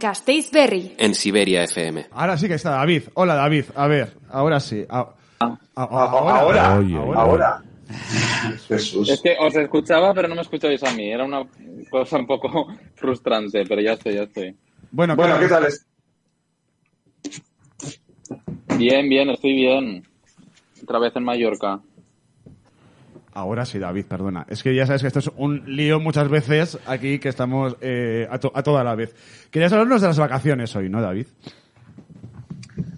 Gasteiz Berry. En Siberia FM. Ahora sí que está David. Hola David. A ver, ahora sí. A- a- ahora, ahora. Oye, ahora. Jesús. Es que os escuchaba, pero no me escuchabais a mí. Era una cosa un poco frustrante, pero ya estoy, ya estoy. Bueno, Bueno, ¿qué tal? es? Bien, bien, estoy bien. Otra vez en Mallorca. Ahora sí, David, perdona. Es que ya sabes que esto es un lío muchas veces aquí que estamos eh, a, to- a toda la vez. Querías hablarnos de las vacaciones hoy, ¿no, David?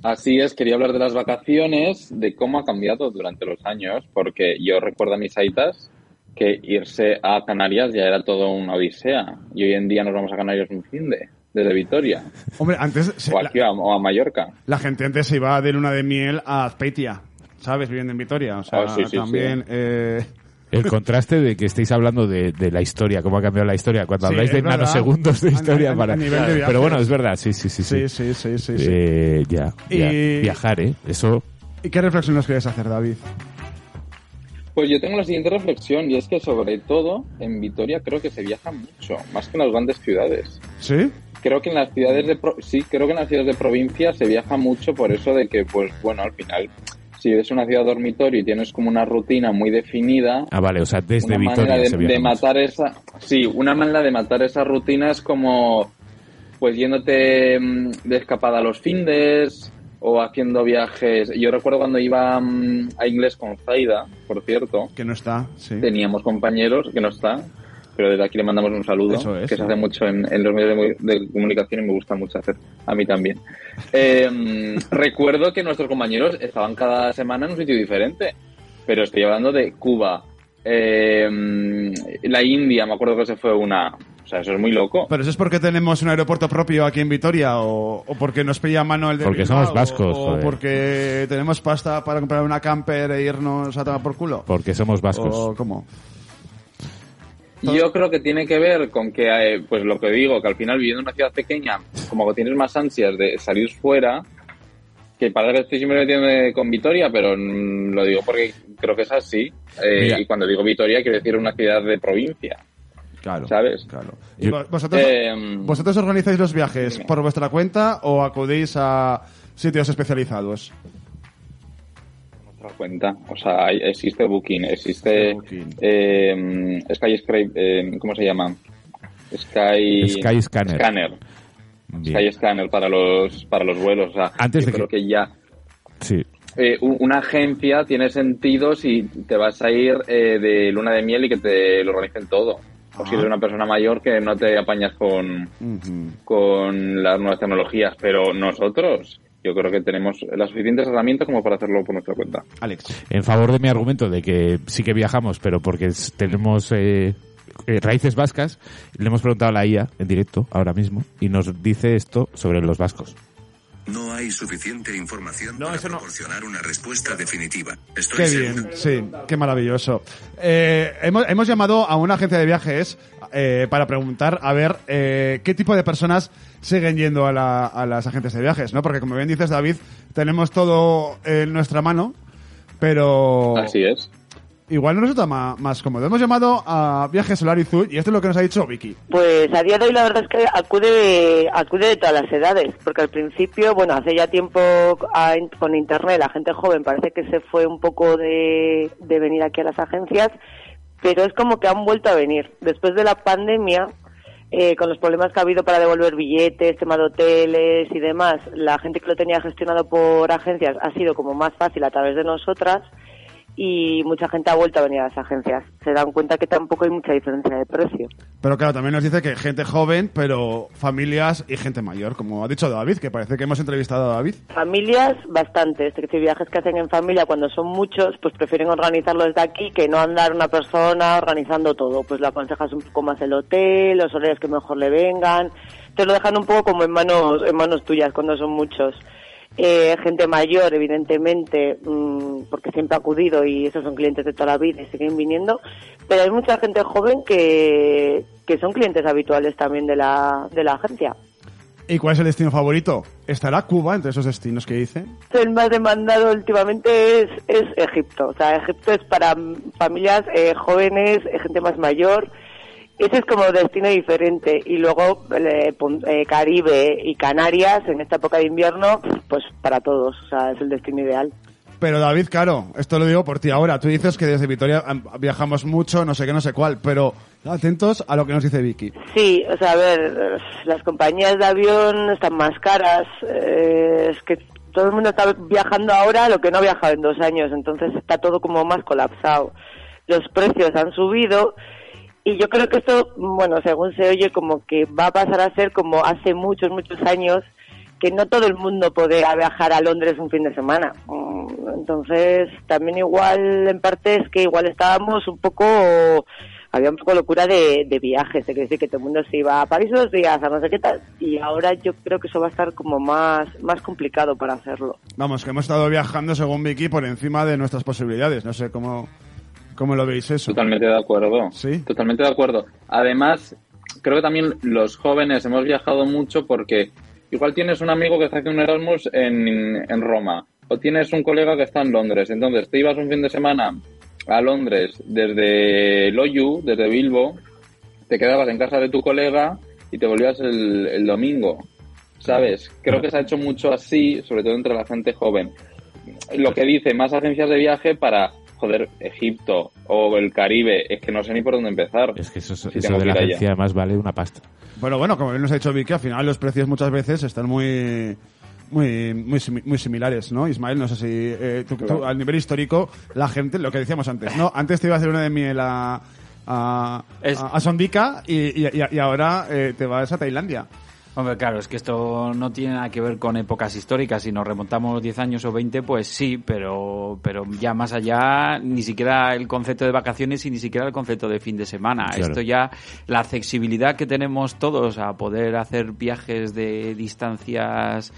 Así es, quería hablar de las vacaciones, de cómo ha cambiado durante los años, porque yo recuerdo a mis aitas que irse a Canarias ya era todo una odisea. Y hoy en día nos vamos a Canarias un fin de, desde Vitoria, Hombre, antes se- o la, a, o a Mallorca. la gente antes se iba de luna de miel a Azpeitia, ¿sabes? Viviendo en Vitoria. O sea, Oh, sí, sí, también... sí. eh, El contraste de que estéis hablando de, de la historia, cómo ha cambiado la historia, cuando Sí, habláis de verdad. nanosegundos de historia a- a para... nivel de. Pero bueno, es verdad, sí, sí, sí. Sí, sí, sí, sí, sí. sí. Eh, ya, ya. Y- Viajar, ¿eh? Eso... ¿Y qué reflexión nos quieres hacer, David? Pues yo tengo la siguiente reflexión, y es que sobre todo en Vitoria creo que se viaja mucho, más que en las grandes ciudades. ¿Sí? Creo que en las ciudades de pro- sí, creo que en las ciudades de provincia se viaja mucho por eso de que, pues bueno, al final, si eres una ciudad dormitorio y tienes como una rutina muy definida, Ah, vale, o sea, desde una Vitoria manera se de, matar esa, sí, una manera de matar esa rutina es como, pues yéndote mm, de escapada a los findes o haciendo viajes. Yo recuerdo cuando iba mm, a inglés con Zaida, por cierto, Que no está, sí. teníamos compañeros que no están, pero desde aquí le mandamos un saludo, Eso es, que se hace mucho en, en los medios de, mu- de comunicación y me gusta mucho hacer, a mí también. Eh, recuerdo que nuestros compañeros estaban cada semana en un sitio diferente, pero estoy hablando de Cuba, eh, la India, me acuerdo que se fue una, o sea, eso es muy loco. ¿Pero eso es porque tenemos un aeropuerto propio aquí en Vitoria o, o porque nos pilla mano el de Porque Bilbao, somos vascos, o joder. porque tenemos pasta para comprar una camper e irnos a tomar por culo? Porque somos vascos. ¿O cómo? Yo creo que tiene que ver con que, eh, pues lo que digo, que al final viviendo en una ciudad pequeña, como que tienes más ansias de salir fuera, que parece que estoy siempre metiendo con Vitoria, pero mm, lo digo porque creo que es así. Eh, y cuando digo Vitoria, quiero decir una ciudad de provincia, Claro. ¿sabes? Claro. ¿Y Yo- vo- vosotros, Eh, ¿Vosotros organizáis los viajes por vuestra cuenta o acudís a sitios especializados? Otra cuenta. O sea, hay- existe Booking, existe Booking. eh, Sky eh, ¿cómo se llama? Sky, Sky Scanner. Sky Scanner para los para los vuelos. O sea, Antes yo de creo que ya Sí. eh, una agencia tiene sentido si te vas a ir eh, de luna de miel y que te lo organicen todo. O si eres una persona mayor que no te apañas con, con las nuevas tecnologías. Pero nosotros, yo creo que tenemos las suficientes herramientas como para hacerlo por nuestra cuenta. Alex. En favor de mi argumento de que sí que viajamos, pero porque tenemos eh, eh, raíces vascas, le hemos preguntado a la IA en directo ahora mismo y nos dice esto sobre los vascos. No hay suficiente información No, para eso no. proporcionar una respuesta definitiva. Estoy Qué seguro bien, sí, qué maravilloso. Eh, hemos, hemos llamado a una agencia de viajes eh, para preguntar a ver eh, qué tipo de personas siguen yendo a, la- a las agencias de viajes, ¿no? Porque como bien dices, David, tenemos todo en nuestra mano, pero Así es. Igual no resulta ma- más, cómodo. Hemos llamado a Viajes Solar y Zoo y esto es lo que nos ha dicho Vicky. Pues a día de hoy la verdad es que acude, acude de todas las edades, porque al principio, bueno, hace ya tiempo a- con internet la gente joven parece que se fue un poco de, de venir aquí a las agencias, pero es como que han vuelto a venir. Después de la pandemia, eh, con los problemas que ha habido para devolver billetes, tema de hoteles y demás, la gente que lo tenía gestionado por agencias ha sido como más fácil a través de nosotras y mucha gente ha vuelto a venir a las agencias. Se dan cuenta que tampoco hay mucha diferencia de precio. Pero claro, también nos dice que gente joven, pero familias y gente mayor, como ha dicho David, que parece que hemos entrevistado a David. Familias, bastantes. Es decir, viajes que hacen en familia cuando son muchos, pues prefieren organizarlo desde aquí que no andar una persona organizando todo. Pues le aconsejas un poco más el hotel, los horarios que mejor le vengan. Te lo dejan un poco como en manos, en manos tuyas cuando son muchos. Eh, gente mayor, evidentemente, mm, porque siempre ha acudido y esos son clientes de toda la vida y siguen viniendo. Pero hay mucha gente joven que, que son clientes habituales también de la, de la agencia. ¿Y cuál es el destino favorito? ¿Estará Cuba entre esos destinos que dice? El más demandado últimamente es, es Egipto. O sea, Egipto es para familias eh, jóvenes, eh, gente más mayor ese es como destino diferente. Y luego eh, eh, Caribe y Canarias en esta época de invierno, pues para todos, o sea, es el destino ideal. Pero David, claro, esto lo digo por ti ahora. Tú dices que desde Vitoria am, viajamos mucho, no sé qué, no sé cuál, pero atentos a lo que nos dice Vicky. Sí, o sea, a ver, las compañías de avión están más caras. eh, es que todo el mundo está viajando ahora lo que no ha viajado en dos años, entonces está todo como más colapsado. Los precios han subido y yo creo que esto, bueno, según se oye, como que va a pasar a ser como hace muchos, muchos años que no todo el mundo podía viajar a Londres un fin de semana. Mm, Entonces, también igual, en parte, es que igual estábamos un poco, había un poco locura de, de viajes, de decir que todo el mundo se iba a París dos días, a no sé qué tal, y ahora yo creo que eso va a estar como más, más complicado para hacerlo. Vamos, que hemos estado viajando, según Vicky, por encima de nuestras posibilidades. No sé cómo, cómo lo veis eso. Totalmente de acuerdo. Sí. Totalmente de acuerdo. Además, creo que también los jóvenes hemos viajado mucho porque igual tienes un amigo que está haciendo un Erasmus en, en Roma o tienes un colega que está en Londres. Entonces, te ibas un fin de semana a Londres desde Loyu, desde Bilbo, te quedabas en casa de tu colega y te volvías el, el domingo. ¿Sabes? Creo que se ha hecho mucho así, sobre todo entre la gente joven. Lo que dice más agencias de viaje para, joder, Egipto o el Caribe, es que no sé ni por dónde empezar. Es que eso, Si eso de la agencia además vale una pasta. Bueno, bueno, como bien nos ha dicho Vicky, al final los precios muchas veces están muy muy muy, muy similares, ¿no? Ismael, no sé si eh, tú- al nivel histórico la gente, lo que decíamos antes, ¿no? Antes te iba a hacer una de miel a a, a, a Sondica y- y ahora eh, te vas a Tailandia. Hombre, claro, es que esto no tiene nada que ver con épocas históricas. Si nos remontamos 10 años o 20, pues sí, pero, pero ya más allá, ni siquiera el concepto de vacaciones y ni siquiera el concepto de fin de semana. Claro. Esto ya, la accesibilidad que tenemos todos a poder hacer viajes de distancias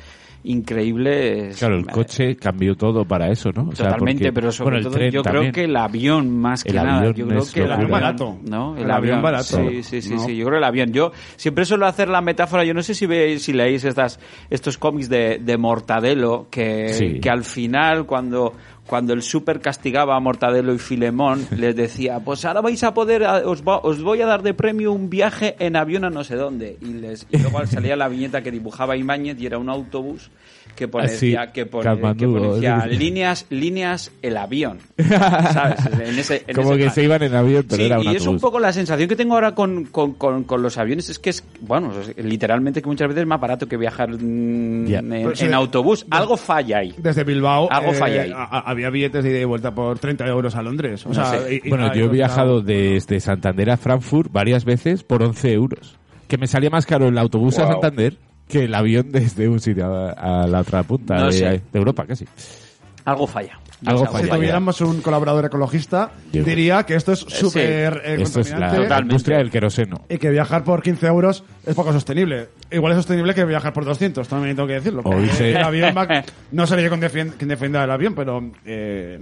increíbles. Claro, el eh, coche cambió todo para eso, ¿no? O sea, Totalmente, porque- pero sobre bueno, el todo yo también. creo que el avión más que El nada, avión yo creo es que el avión barato. ¿no? El avión barato. Sí, sí, sí, ¿no? sí, yo creo el avión. Yo siempre suelo hacer la metáfora, yo no sé si veis, si leéis estas estos cómics de, de Mortadelo que, Sí. que al final cuando cuando el súper castigaba a Mortadelo y Filemón, les decía, pues ahora vais a poder, os, va- os voy a dar de premio un viaje en avión a no sé dónde. Y, les, y luego salía la viñeta que dibujaba Ibáñez y era un autobús que ponía, Así, que pone- Katmandú, que ponía líneas, líneas el avión. ¿Sabes? En ese, en Como ese que plan. se iban en avión, pero Sí, era un y es un autobús. poco la sensación que tengo ahora con, con, con, con los aviones es que es, bueno, es literalmente que muchas veces es más barato que viajar mm, en, Pues, en eh, autobús. Algo falla ahí. Desde Bilbao Algo eh, falla ahí. a- a- había billetes de ida y vuelta por 30 euros a Londres. O No sea, sé. y- y- Bueno, y- yo he viajado desde Santander a Frankfurt varias veces por 11 euros. Que me salía más caro el autobús a. Santander que el avión desde un sitio a, a la otra punta No de, Europa, casi. Algo falla. Algo Si tuviéramos un colaborador ecologista, Yo- diría que esto es súper eh, Esto es la, industria del queroseno. y que viajar por 15 euros es poco sostenible. Igual es sostenible que viajar por 200, también tengo que decirlo. O El avión va- no seré yo quien, defien- quien defienda el avión, pero eh,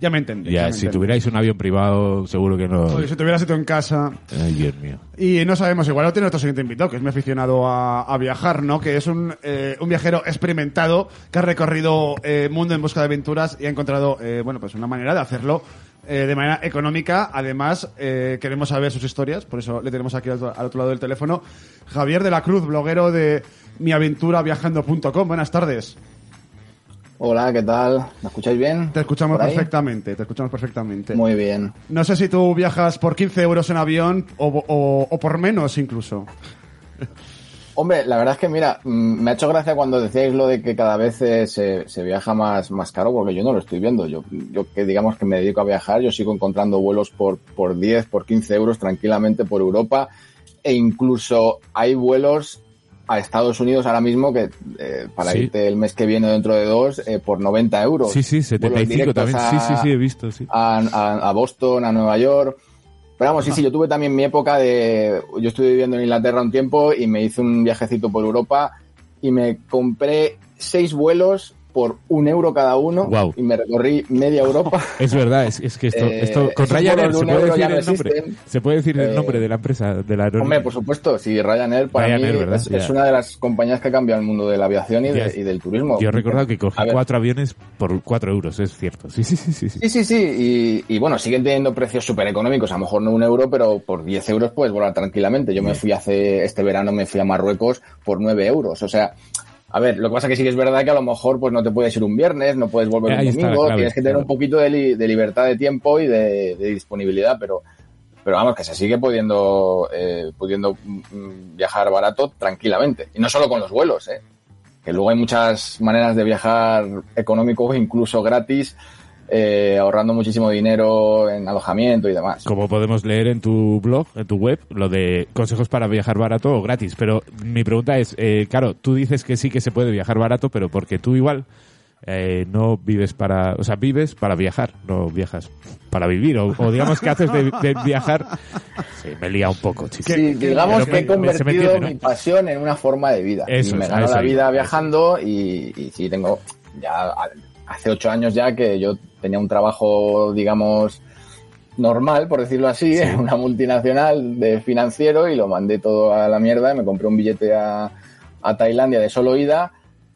ya me entendí. Ya, me si entendí. tuvierais un avión privado, seguro que no. Oye, si tuviera sitio en casa. Ay, Dios mío. Y no sabemos, igual lo tiene nuestro siguiente invitado, que es mi aficionado a, a viajar, ¿no? Que es un, eh, un viajero experimentado que ha recorrido eh, mundo en busca de aventuras y ha encontrado, eh, bueno, pues una manera de hacerlo eh, de manera económica. Además, eh, queremos saber sus historias, por eso le tenemos aquí al, otro- al otro lado del teléfono. Javier de la Cruz, bloguero de miaventuraviajando.com. Buenas tardes. Hola, ¿qué tal? ¿Me escucháis bien? Te escuchamos perfectamente, te escuchamos perfectamente. Muy bien. No sé si tú viajas por 15 euros en avión o, o- o por menos incluso. Hombre, la verdad es que mira, mm, me ha hecho gracia cuando decíais lo de que cada vez eh, se, se viaja más, más caro, porque yo no lo estoy viendo. Yo, yo que digamos que me dedico a viajar, yo sigo encontrando vuelos por, por 10, por 15 euros tranquilamente por Europa, e incluso hay vuelos a Estados Unidos ahora mismo que eh, para Sí. irte el mes que viene dentro de dos eh, por 90 euros. Sí, sí, Vuelos 75 directos también. a- Sí, sí, sí, he visto, sí. a, a- a Boston, a Nueva York. Pero vamos, sí, sí, yo tuve también mi época de... Yo estuve viviendo en Inglaterra un tiempo y me hice un viajecito por Europa y me compré seis vuelos por un euro cada uno y me recorrí media Europa. Es verdad, es, es que esto, Eh, esto con Ryanair se puede decir el nombre. existen. Se puede decir el Eh, nombre de la empresa, de la aerolínea. Hombre, por supuesto, sí, Ryanair para Ryanair, es, una de las compañías que ha cambiado el mundo de la aviación y, de- Ya. y del turismo. Yo he recordado que cogí cuatro aviones por cuatro euros, es cierto. Sí, sí, sí, sí. sí. Sí, sí, sí. Y, y bueno, siguen teniendo precios súper económicos. A lo mejor no un euro, pero por 10 euros puedes volar tranquilamente. Yo me fui hace, este verano me fui a Marruecos por 9 euros. O sea, a ver, lo que pasa que sí que es verdad que a lo mejor pues no te puedes ir un viernes, no puedes volver Ahí un domingo. tienes que tener un poquito de, li- de libertad de tiempo y de, de disponibilidad, pero, pero vamos, que se sigue pudiendo, eh, pudiendo mm, viajar barato tranquilamente. Y no solo con los vuelos, eh. Que luego hay muchas maneras de viajar económico incluso gratis eh, ahorrando muchísimo dinero en alojamiento y demás. Como podemos leer en tu blog, en tu web, lo de consejos para viajar barato o gratis. Pero mi pregunta es, eh, claro, tú dices que sí que se puede viajar barato, pero porque tú igual eh, no vives para, o sea, vives para viajar, no viajas para vivir, o, o digamos que haces de, de viajar. Sí, me lía un poco, chicos. Sí, digamos que he me- me convertido entiende, ¿no? mi pasión en una forma de vida. Eso y me gano la vida eso. viajando y, y sí tengo ya hace ocho años ya que yo tenía un trabajo, digamos, normal, por decirlo así, en una multinacional de financiero y lo mandé todo a la mierda. Me compré un billete a, a Tailandia de solo ida.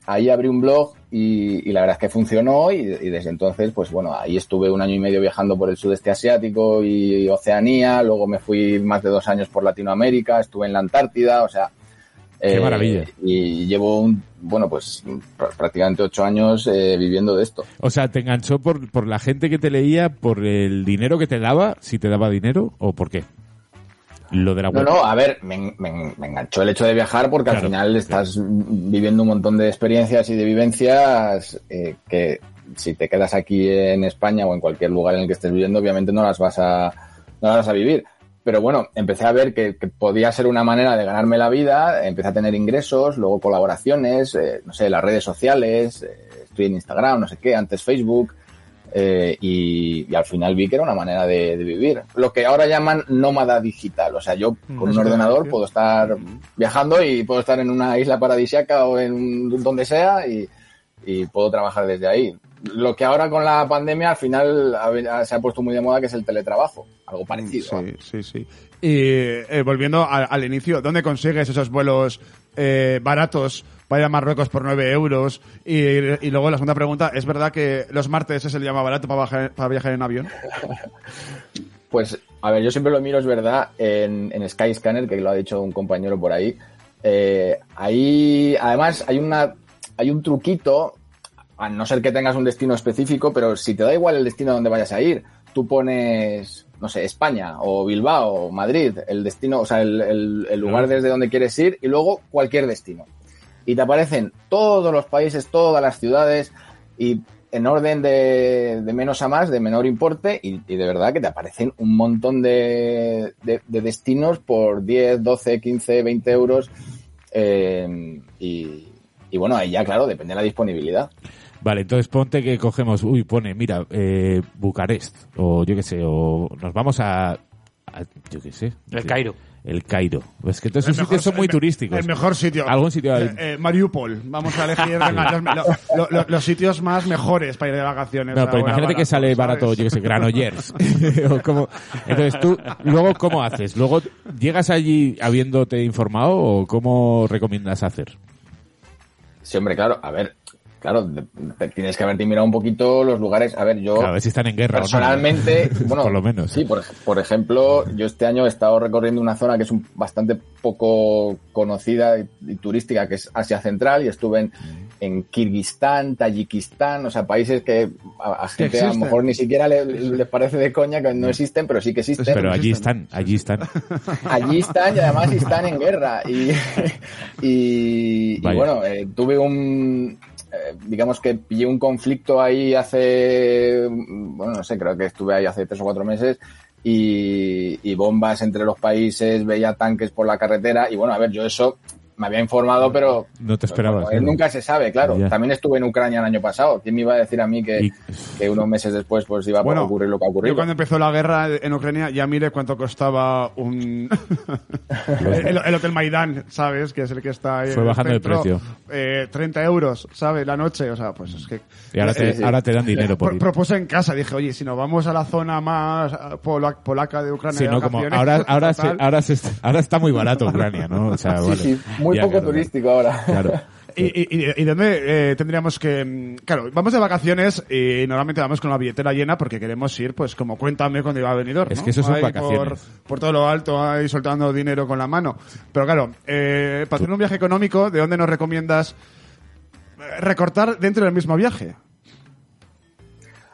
Ahí abrí un blog y, y la verdad es que funcionó y, y desde entonces, pues bueno, ahí estuve un año y medio viajando por el sudeste asiático y Oceanía, luego me fui más de dos años por Latinoamérica, estuve en la Antártida, o sea... Qué eh, maravilla. Y llevo, un, bueno, pues pr- prácticamente ocho años eh, viviendo de esto. O sea, ¿te enganchó por, por la gente que te leía, por el dinero que te daba, si te daba dinero, o por qué? Lo de la No, web. no, a ver, me, me- me enganchó el hecho de viajar porque Claro, al final estás viviendo un montón de experiencias y de vivencias eh, que si te quedas aquí en España o en cualquier lugar en el que estés viviendo, obviamente no las vas a, no las vas a vivir. Pero bueno, empecé a ver que, que podía ser una manera de ganarme la vida, empecé a tener ingresos, luego colaboraciones, eh, no sé, las redes sociales, eh, estoy en Instagram, no sé qué, antes Facebook, eh, y, y al final vi que era una manera de, de vivir. Lo que ahora llaman nómada digital. O sea, yo con un ordenador puedo estar viajando y puedo estar en una isla paradisiaca o en un- donde sea y, y puedo trabajar desde ahí. Lo que ahora con la pandemia al final ha- se ha puesto muy de moda que es el teletrabajo. Algo parecido. Sí, sí, sí. Y eh, volviendo al inicio, ¿dónde consigues esos vuelos eh, baratos para ir a Marruecos por 9 euros? Y, y luego la segunda pregunta, ¿es verdad que los martes es el día más barato para viajar, para viajar en avión? Pues, a ver, yo siempre lo miro, es verdad, en, en Skyscanner, que lo ha dicho un compañero por ahí. Eh, ahí, además, hay una, hay un truquito, a no ser que tengas un destino específico, pero si te da igual el destino donde vayas a ir, tú pones, no sé, España o Bilbao o Madrid, el destino, o sea, el, el- el lugar desde donde quieres ir y luego cualquier destino. Y te aparecen todos los países, todas las ciudades y en orden de, de menos a más, de menor importe y, y de verdad que te aparecen un montón de, de- de destinos por 10, 12, 15, 20 euros. eh, y, y bueno, ahí ya, claro, depende de la disponibilidad. Vale, entonces ponte que cogemos, uy, pone, mira, eh, Bucarest, o yo qué sé, o nos vamos a, a- yo qué sé. El Cairo. El Cairo. Es que todos esos sitios son muy el turísticos. El mejor sitio. Algún sitio Eh, eh, Mariupol. Vamos a elegir venga, los, lo- lo- lo- los sitios más mejores para ir de vacaciones. No, pero imagínate que sale barato, ¿sabes? yo que sé, Granollers. O como- Entonces tú, luego, ¿cómo haces? ¿Luego llegas allí habiéndote informado o cómo recomiendas hacer? Sí, hombre, claro, a ver, claro, tienes que haberte mirado un poquito los lugares. A ver, yo Claro, a ver si están en guerra o no. personalmente, bueno, Por lo menos. Sí, por, por ejemplo, yo este año he estado recorriendo una zona que es un- bastante poco conocida y, y turística, que es Asia Central, y estuve en, en Kirguistán, Tayikistán, o sea, países que a, a gente a lo mejor ni siquiera le- les parece de coña que no existen, pero sí que existen. Pero allí están, allí están. Allí están y además están en guerra. Y, y, bueno, eh, tuve un, eh, digamos que pillé un conflicto ahí hace, bueno, no sé, creo que estuve ahí hace tres o cuatro meses y, y bombas entre los países, veía tanques por la carretera y bueno, a ver, yo eso me había informado, pero No te esperabas. Pues, ¿no? nunca se sabe, claro. Ya. También estuve en Ucrania el año pasado. ¿Quién me iba a decir a mí que, Y- que unos meses después pues iba Bueno, a ocurrir lo que ha Yo ocurrido? cuando empezó la guerra en Ucrania ya miré cuánto costaba un el, el Hotel Maidán, ¿sabes? Que es el que está ahí. Fue el bajando centro. precio. Eh, 30 euros, ¿sabes? La noche, o sea, pues es que... Y ahora te, ahora dan dinero por Pro- ir. propuse en casa, dije, oye, si nos vamos a la zona más eh, pola- polaca de Ucrania Sí, no, como ahora, ahora, se- ahora, se- ahora está muy barato Ucrania, ¿no? O sea, Sí, vale. sí, muy Ya, poco claro, turístico ahora. Claro. ¿Y, y, y- y dónde eh, tendríamos que...? mm, Claro, vamos de vacaciones y normalmente vamos con la billetera llena porque queremos ir, pues, como cuéntame cuando iba a venir. Es que eso son vacaciones. Por, por todo lo alto, ahí soltando dinero con la mano. Pero claro, eh, para hacer un viaje económico, ¿de dónde nos recomiendas eh, recortar dentro del mismo viaje?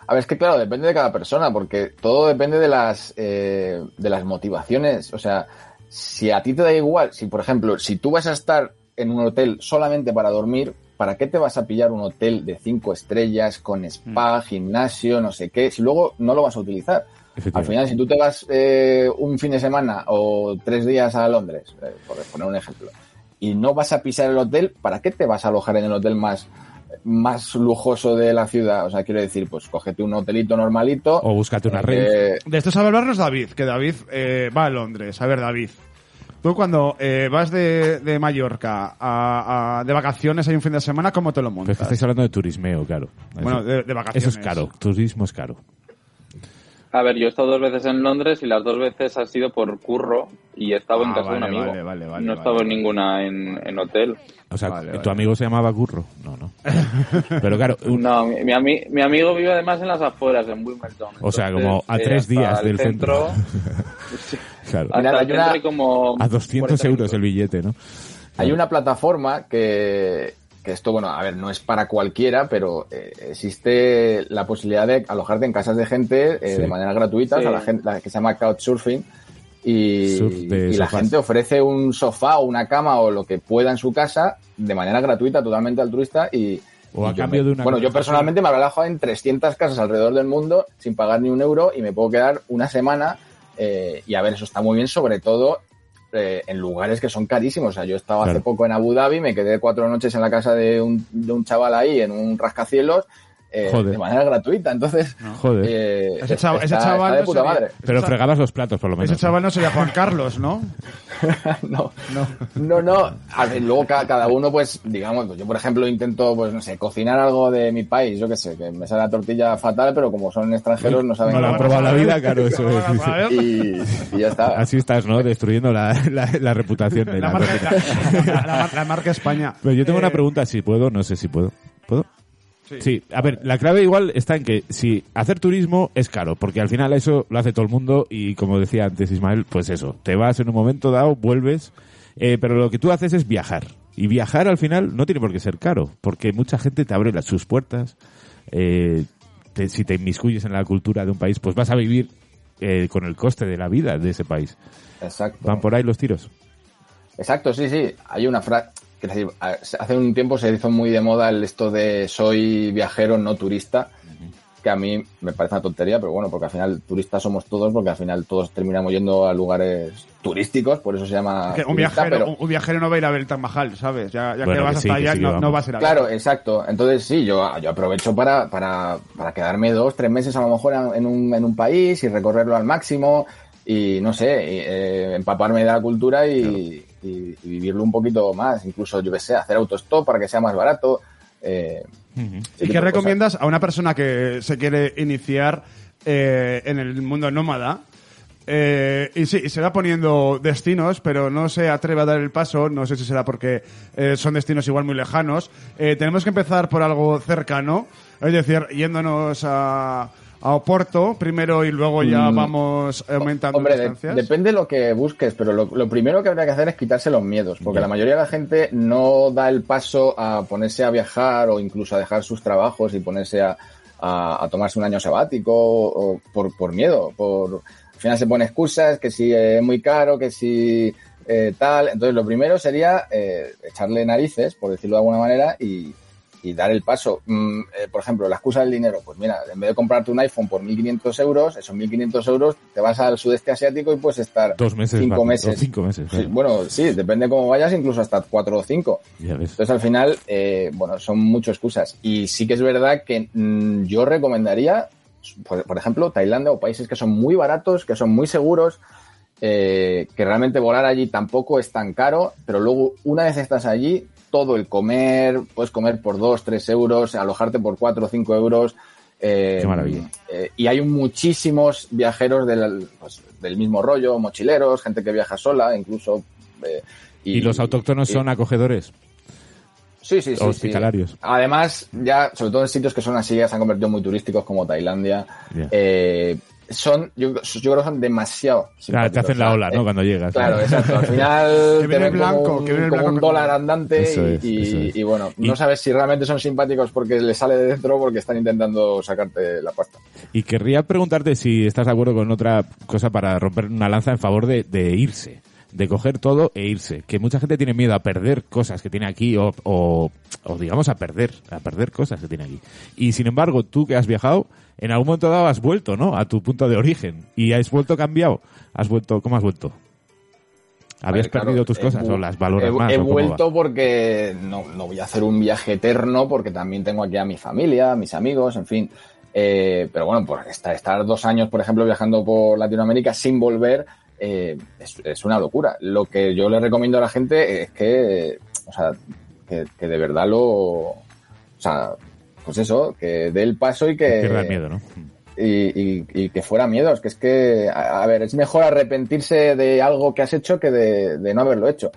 A ver, es que claro, depende de cada persona, porque todo depende de las, eh, de las motivaciones. O sea, si a ti te da igual, si por ejemplo, si tú vas a estar en un hotel solamente para dormir, ¿para qué te vas a pillar un hotel de cinco estrellas con spa, gimnasio, no sé qué, si luego no lo vas a utilizar? Al final, si tú te vas eh, un fin de semana o tres días a Londres, eh, por poner un ejemplo, y no vas a pisar el hotel, ¿para qué te vas a alojar en el hotel más, más lujoso de la ciudad? O sea, quiero decir, pues cógete un hotelito normalito. O búscate una eh, red. De esto sabe hablarnos David, que David eh, va a Londres. A ver, David. Tú cuando eh, vas de, de Mallorca a, a- de vacaciones hay un fin de semana, ¿cómo te lo Pero es montas? que estáis hablando de turismeo, claro. Bueno, de- de vacaciones. Eso es caro. Turismo es caro. A ver, yo he estado dos veces en Londres y las dos veces ha sido por curro y he estado en Ah, casa de un amigo. vale, vale, vale, no he vale, estado en ninguna en, en hotel. O sea, Vale, ¿tu vale. amigo se llamaba Curro? No, no. Pero claro, un- No, mi, mi, ami- mi amigo vive además en las afueras, en Wimbledon. O sea, como a eh, tres días el del centro. claro. Hasta Mira, el hay una- centro como A 200 40 euros el billete, ¿no? Hay una plataforma que, que esto, bueno, a ver, no es para cualquiera, pero eh, existe la posibilidad de alojarte en casas de gente eh, Sí. de manera gratuita, o sea, Sí. la gente, la que se llama Couchsurfing. Y, Surf y la gente ofrece un sofá o una cama o lo que pueda en su casa de manera gratuita, totalmente altruista y... O a cambio me- de una Bueno, yo personalmente me habré alojado en 300 casas alrededor del mundo sin pagar ni un euro y me puedo quedar una semana eh, y a ver, eso está muy bien, sobre todo eh, en lugares que son carísimos. O sea, yo estaba Claro. hace poco en Abu Dhabi, me quedé cuatro noches en la casa de un, de un chaval ahí, en un rascacielos, eh, Joder. de manera gratuita. Entonces, Joder. eh, Ese chaval- ese está- chaval está de no puta sería- madre. Pero fregabas los platos, por lo menos. Ese chaval no sería Juan Carlos, ¿no? no, no, no, A ver, luego ca- cada, uno, pues, digamos, pues yo por ejemplo intento, pues, no sé, cocinar algo de mi país, yo qué sé, que me sale la tortilla fatal, pero como son extranjeros no saben No lo han probado la vida, claro, eso es. y, y ya está. Así estás, ¿no? Destruyendo la, la, la reputación de La la, marca, la, la- la mar- la marca España. Pero yo tengo Eh, una pregunta, si puedo, no sé si puedo. ¿Puedo? Sí. a ver, la clave igual está en que si hacer turismo es caro, porque al final eso lo hace todo el mundo y como decía antes Ismael, pues eso, te vas en un momento dado, vuelves, eh, pero lo que tú haces es viajar. Y viajar al final no tiene por qué ser caro, porque mucha gente te abre las, sus puertas, eh, te- si te inmiscuyes en la cultura de un país, pues vas a vivir eh, con el coste de la vida de ese país. Exacto. ¿Van por ahí los tiros? Exacto, sí, sí. Hay una frase. Decir, a- hace un tiempo se hizo muy de moda el esto de soy viajero, no turista, que a mí me parece una tontería, pero bueno, porque al final turistas somos todos, porque al final todos terminamos yendo a lugares turísticos, por eso se llama. que un, turista, viajero, pero- un, viajero no va a ir a ver el Taj Mahal, ¿sabes? Ya, ya Bueno, que vas que sí, hasta que allá, sí no, vas a ver. Claro, exacto. Entonces sí, yo, yo aprovecho para, para, para quedarme dos, tres meses a lo mejor en un, en un país y recorrerlo al máximo y no sé, y, eh, empaparme de la cultura y, y- y vivirlo un poquito más. Incluso, yo qué sé, hacer autostop para que sea más barato. Eh, ¿Y qué cosas. recomiendas a una persona que se quiere iniciar eh, en el mundo nómada? Eh, y sí, y se va poniendo destinos, pero no se atreve a dar el paso. No sé si será porque eh, son destinos igual muy lejanos. Eh, tenemos que empezar por algo cercano, es decir, yéndonos a, a Oporto primero y luego ya Mm. vamos aumentando Hombre, de- depende de lo que busques, pero lo, lo primero que habría que hacer es quitarse los miedos, porque la mayoría de la gente no da el paso a ponerse a viajar o incluso a dejar sus trabajos y ponerse a, a- a tomarse un año sabático o por, por miedo. Por, al final se pone excusas, que si es muy caro, que si eh, tal. Entonces, lo primero sería eh, echarle narices, por decirlo de alguna manera, y, y dar el paso. Mm, eh, por ejemplo, la excusa del dinero. Pues mira, en vez de comprarte un iPhone por 1.500 euros, esos 1.500 euros te vas al sudeste asiático y puedes estar Dos meses. cinco más, meses. cinco meses. Sí, bueno, sí, depende cómo vayas, incluso hasta cuatro o cinco. Entonces, al final, eh, bueno, son muchas excusas. Y sí que es verdad que mm, yo recomendaría, por, por ejemplo, Tailandia o países que son muy baratos, que son muy seguros, eh, que realmente volar allí tampoco es tan caro, pero luego, una vez estás allí, todo el comer, puedes comer por 2, 3 euros, alojarte por 4 o 5 euros. eh, Qué maravilla. eh, y hay muchísimos viajeros del, pues, del mismo rollo, mochileros, gente que viaja sola, incluso. eh, ¿Y, los autóctonos y- son acogedores? Sí, sí, sí. hospitalarios. sí. Además, ya, sobre todo en sitios que son así, ya se han convertido muy turísticos como Tailandia, Ya. eh, son, yo, yo creo que son demasiado. Claro, te hacen la ola, Eh, ¿no? Cuando llegas. Claro, exacto. Al final Que te viene ven blanco, como un, que como blanco un con- dólar andante es, y, es. y bueno, Y- no sabes si realmente son simpáticos porque les sale de dentro o porque están intentando sacarte la pasta. Y querría preguntarte si estás de acuerdo con otra cosa para romper una lanza en favor de, de irse, de coger todo e irse. Que mucha gente tiene miedo a perder cosas que tiene aquí o, o, o, digamos a perder, a perder cosas que tiene aquí. Y sin embargo, tú que has viajado, en algún momento dado has vuelto, ¿no? A tu punto de origen. Y has vuelto cambiado. Has vuelto, ¿cómo has vuelto? ¿Habías ver, claro, perdido tus cosas o las valoras he, más? He vuelto porque no, no voy a hacer un viaje eterno porque también tengo aquí a mi familia, a mis amigos, en fin. Eh, pero bueno, por estar, estar dos años, por ejemplo, viajando por Latinoamérica sin volver eh, es, es una locura. Lo que yo le recomiendo a la gente es que, o sea, que, que de verdad lo, o sea, pues eso, que dé el paso y que Pierda el miedo, ¿no? y, y- y que fuera miedos, que es que, a, a ver, es mejor arrepentirse de algo que has hecho que de, de no haberlo hecho.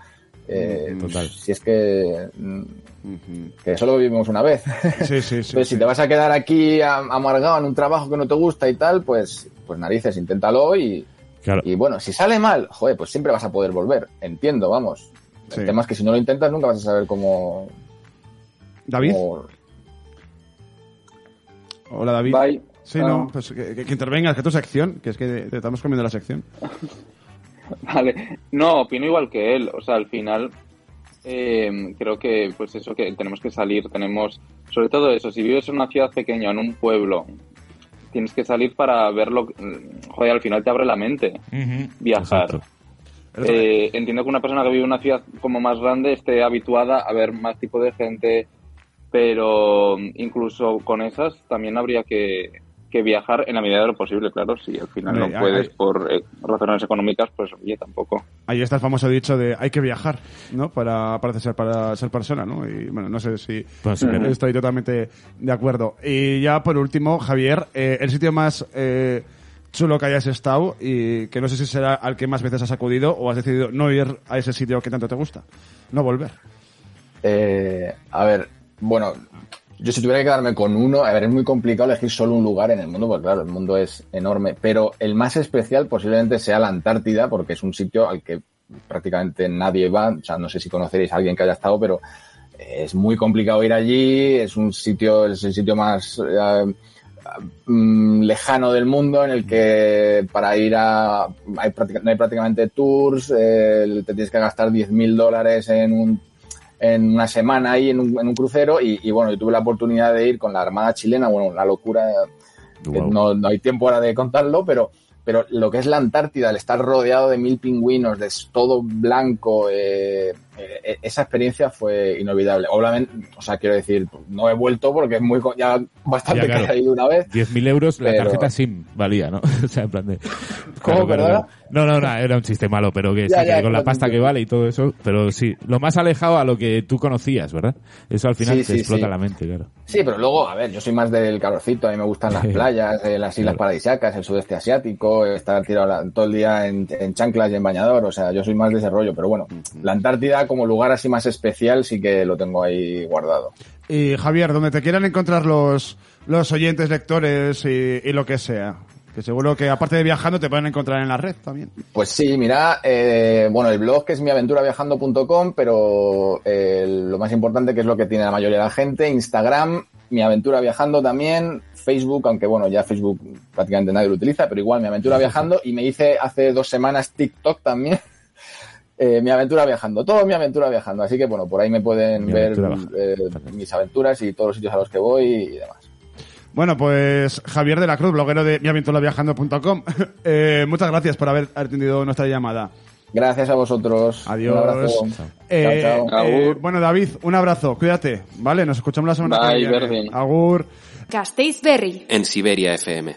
Eh, Total. Si es que, que solo vivimos una vez. Sí, sí, sí. Entonces, si te vas a quedar aquí am- amargado en un trabajo que no te gusta y tal, pues, pues narices, inténtalo y, Claro. y bueno, si sale mal, joder, pues siempre vas a poder volver. Entiendo, vamos. Sí. El tema es que si no lo intentas nunca vas a saber cómo... David. cómo- Hola, David. Bye. Sí, Ah. no, pues que, que- que intervengas, que tu sección, que es que te estamos comiendo la sección. Vale, no, opino igual que él. O sea, al final eh, creo que, pues eso, que tenemos que salir. Tenemos, sobre todo eso, si vives en una ciudad pequeña, en un pueblo, tienes que salir para verlo. mm, Joder, al final te abre la mente viajar. Eh, entiendo que una persona que vive en una ciudad como más grande esté habituada a ver más tipo de gente, pero mm, incluso con esas también habría que, que viajar en la medida de lo posible, claro. Si al final no puedes hay- por eh, razones económicas, pues oye, tampoco. Ahí está el famoso dicho de hay que viajar, ¿no? Para, para, ser, para ser persona, ¿no? Y bueno, no sé si Pues eh, estoy totalmente de acuerdo. Y ya por último, Javier, eh, el sitio más eh, chulo que hayas estado y que no sé si será al que más veces has acudido o has decidido no ir a ese sitio que tanto te gusta, no volver. Eh, a ver, bueno, yo si tuviera que quedarme con uno, a ver, es muy complicado elegir solo un lugar en el mundo, porque claro, el mundo es enorme, pero el más especial posiblemente sea la Antártida, porque es un sitio al que prácticamente nadie va, o sea, no sé si conoceréis a alguien que haya estado, pero es muy complicado ir allí, es un sitio, es el sitio más eh, mm, lejano del mundo en el que para ir a hay no hay prácticamente tours, eh, te tienes que gastar 10.000 dólares en un en una semana ahí en un, en un crucero y, y, bueno, yo tuve la oportunidad de ir con la Armada chilena, bueno, una locura, Wow. no, no hay tiempo ahora de contarlo, pero, pero lo que es la Antártida, el estar rodeado de mil pingüinos, de todo blanco, eh, eh, esa experiencia fue inolvidable. Obviamente, o sea, quiero decir, no he vuelto porque es muy, ya bastante Ya, claro. una vez. 10.000 euros la Pero- tarjeta SIM valía, ¿no? o sea, en plan de... ¿Cómo, perdona? No, no, no, era un chiste malo, pero que, Ya, sí, ya, que con la pasta que vale y todo eso, pero sí, lo más alejado a lo que tú conocías, ¿verdad? Eso al final Sí, te sí, explota la mente, claro. Sí, pero luego, a ver, yo soy más del calorcito, a mí me gustan las playas, eh, las islas Claro. paradisíacas, el sudeste asiático, estar tirado la- todo el día en, en chanclas y en bañador, o sea, yo soy más de ese rollo, pero bueno, la Antártida como lugar así más especial sí que lo tengo ahí guardado. Y Javier, donde te quieran encontrar los, los oyentes, lectores y, y lo que sea. Que seguro que aparte de viajando te pueden encontrar en la red también. Pues sí, mira, eh, bueno, el blog que es miaventuraviajando.com, pero eh, lo más importante que es lo que tiene la mayoría de la gente, Instagram, mi aventura viajando también, Facebook, aunque bueno, ya Facebook prácticamente nadie lo utiliza, pero igual mi aventura viajando y me hice hace dos semanas TikTok también. Eh, mi aventura viajando, todo mi aventura viajando. Así que bueno, por ahí me pueden Mi ver eh, mis aventuras y todos los sitios a los que voy y demás. Bueno, pues Javier de la Cruz, bloguero de miaventuraviajando.com. eh, muchas gracias por haber atendido nuestra llamada. Gracias a vosotros. Adiós. Un abrazo. Eh, Chao, chao. eh, Agur. bueno, David, un abrazo. Cuídate. Vale, nos escuchamos la semana Bye, que viene. Berdin. Agur. Berri. En Siberia FM.